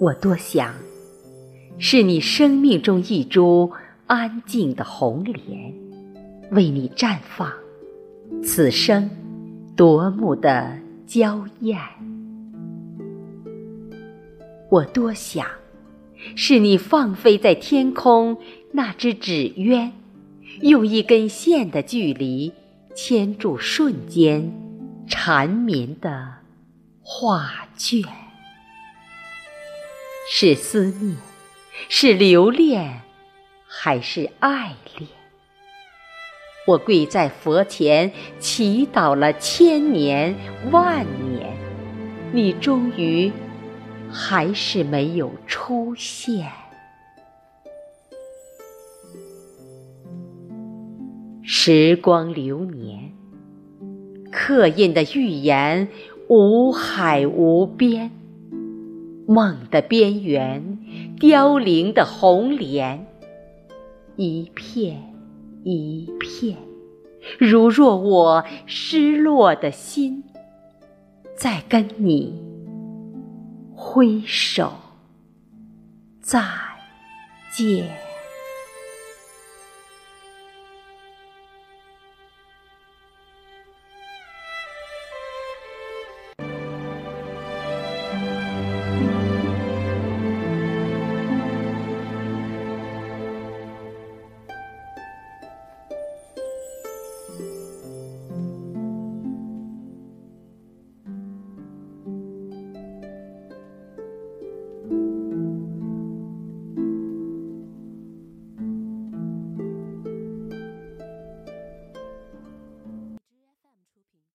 我多想，是你生命中一株安静的红莲，为你绽放，此生夺目的娇艳。我多想，是你放飞在天空那只纸鸢，用一根线的距离牵住瞬间缠绵的画卷。是思念，是留恋，还是爱恋？我跪在佛前祈祷了千年万年，你终于还是没有出现。时光流年，刻印的预言无海无边。梦的边缘，凋零的红莲，一片一片，如若我失落的心，在跟你挥手再见。